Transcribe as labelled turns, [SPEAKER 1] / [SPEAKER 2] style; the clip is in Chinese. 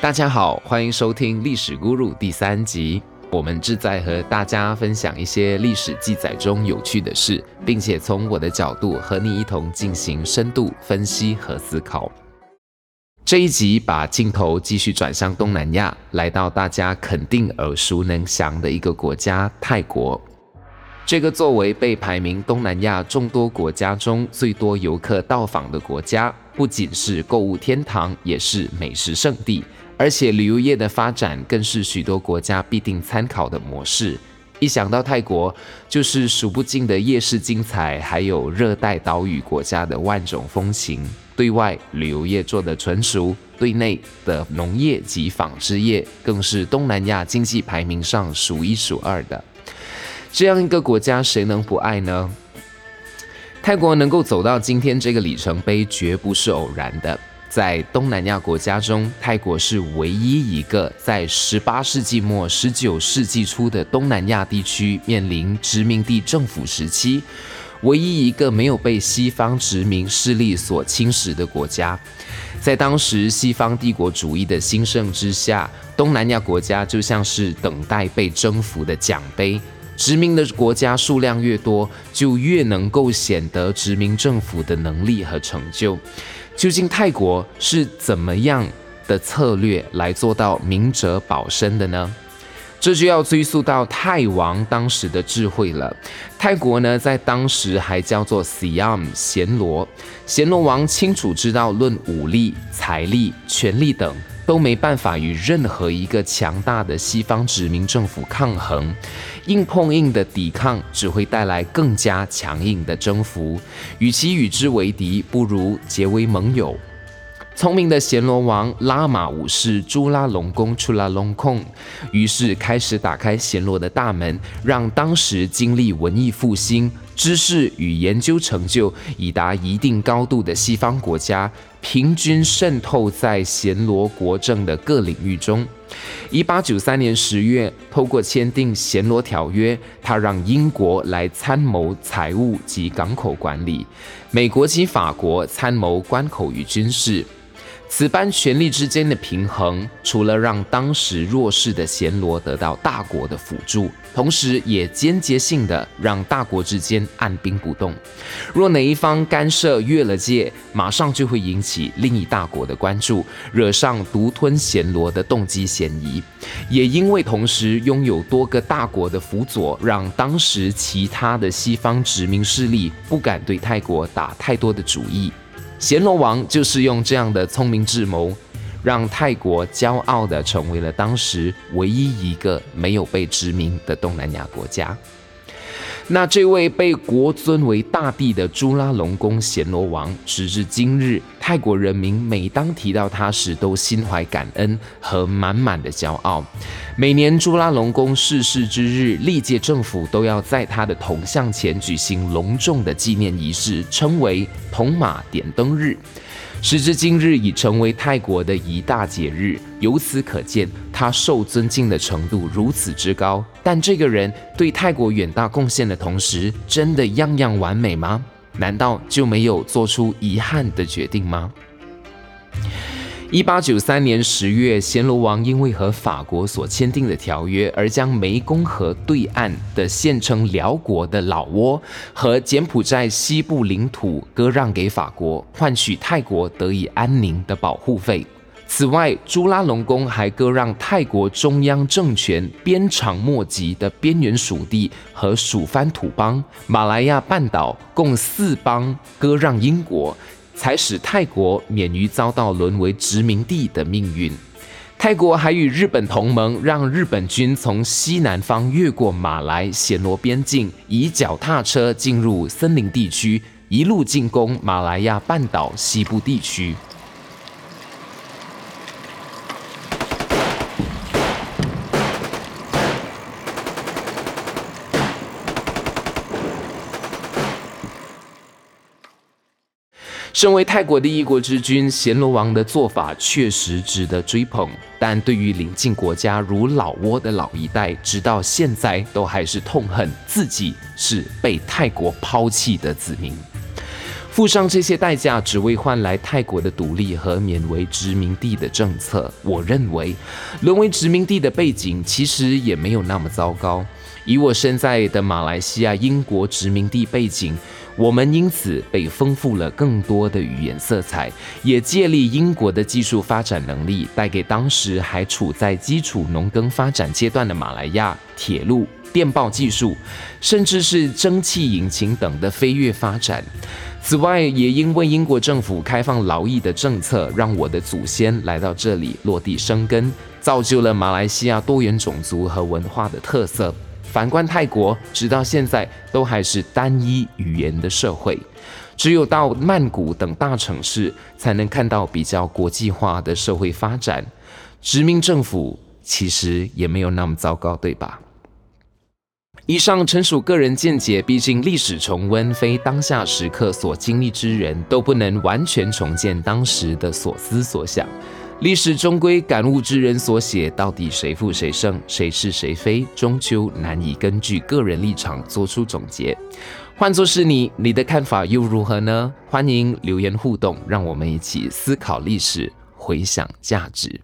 [SPEAKER 1] 大家好，欢迎收听《历史咕噜》第三集。我们志在和大家分享一些历史记载中有趣的事，并且从我的角度和你一同进行深度分析和思考。这一集把镜头继续转向东南亚，来到大家肯定耳熟能详的一个国家——泰国。这个作为被排名东南亚众多国家中最多游客到访的国家，不仅是购物天堂，也是美食圣地。而且旅游业的发展更是许多国家必定参考的模式。一想到泰国，就是数不尽的夜市精彩，还有热带岛屿国家的万种风情。对外旅游业做得纯熟，对内的农业及纺织业更是东南亚经济排名上数一数二的。这样一个国家，谁能不爱呢？泰国能够走到今天这个里程碑，绝不是偶然的。在东南亚国家中，泰国是唯一一个在18世纪末、19世纪初的东南亚地区面临殖民地政府时期，唯一一个没有被西方殖民势力所侵蚀的国家。在当时西方帝国主义的兴盛之下，东南亚国家就像是等待被征服的奖杯，殖民的国家数量越多，就越能够显得殖民政府的能力和成就。究竟泰国是怎么样的策略来做到明哲保身的呢？这就要追溯到泰王当时的智慧了。泰国呢，在当时还叫做 Siam 暹罗，暹罗王清楚知道，论武力、财力、权力等。都没办法与任何一个强大的西方殖民政府抗衡，硬碰硬的抵抗只会带来更加强硬的征服。与其与之为敌，不如结为盟友。聪明的暹罗王拉玛五世朱拉隆功出拉隆控，于是开始打开暹罗的大门，让当时经历文艺复兴、知识与研究成就已达一定高度的西方国家，平均渗透在暹罗国政的各领域中。一八九三年十月，透过签订暹罗条约，他让英国来参谋财务及港口管理，美国及法国参谋关口与军事。此般权力之间的平衡，除了让当时弱势的暹罗得到大国的辅助，同时也间接性的让大国之间按兵不动。若哪一方干涉越了界，马上就会引起另一大国的关注，惹上独吞暹罗的动机嫌疑。也因为同时拥有多个大国的辅佐，让当时其他的西方殖民势力不敢对泰国打太多的主意。暹罗王就是用这样的聪明智谋，让泰国骄傲地成为了当时唯一一个没有被殖民的东南亚国家。那这位被国尊为大帝的朱拉隆功暹罗王，时至今日，泰国人民每当提到他时，都心怀感恩和满满的骄傲。每年朱拉隆功逝世之日，历届政府都要在他的铜像前举行隆重的纪念仪式，称为铜马点灯日。时至今日，已成为泰国的一大节日。由此可见，他受尊敬的程度如此之高。但这个人对泰国远大贡献的同时，真的样样完美吗？难道就没有做出遗憾的决定吗？一八九三年十月，暹罗王因为和法国所签订的条约，而将湄公河对岸的现称辽国的老挝和柬埔寨西部领土割让给法国，换取泰国得以安宁的保护费。此外，朱拉隆功还割让泰国中央政权边长莫及的边缘属地和属藩土邦、马来亚半岛共四邦割让英国。才使泰国免于遭到沦为殖民地的命运。泰国还与日本同盟，让日本军从西南方越过马来暹罗边境，以脚踏车进入森林地区，一路进攻马来亚半岛西部地区。身为泰国的一国之君，暹罗王的做法确实值得追捧。但对于邻近国家如老挝的老一代，直到现在都还是痛恨自己是被泰国抛弃的子民。付上这些代价，只为换来泰国的独立和免为殖民地的政策。我认为，沦为殖民地的背景其实也没有那么糟糕。以我身在的马来西亚英国殖民地背景，我们因此被丰富了更多的语言色彩，也借力英国的技术发展能力，带给当时还处在基础农耕发展阶段的马来亚铁路。电报技术，甚至是蒸汽引擎等的飞跃发展。此外，也因为英国政府开放劳役的政策，让我的祖先来到这里落地生根，造就了马来西亚多元种族和文化的特色。反观泰国，直到现在都还是单一语言的社会，只有到曼谷等大城市，才能看到比较国际化的社会发展。殖民政府其实也没有那么糟糕，对吧？以上纯属个人见解，毕竟历史重温非当下时刻所经历之人都不能完全重建当时的所思所想。历史终归感悟之人所写，到底谁负谁胜，谁是谁非，终究难以根据个人立场做出总结。换作是你，你的看法又如何呢？欢迎留言互动，让我们一起思考历史，回想价值。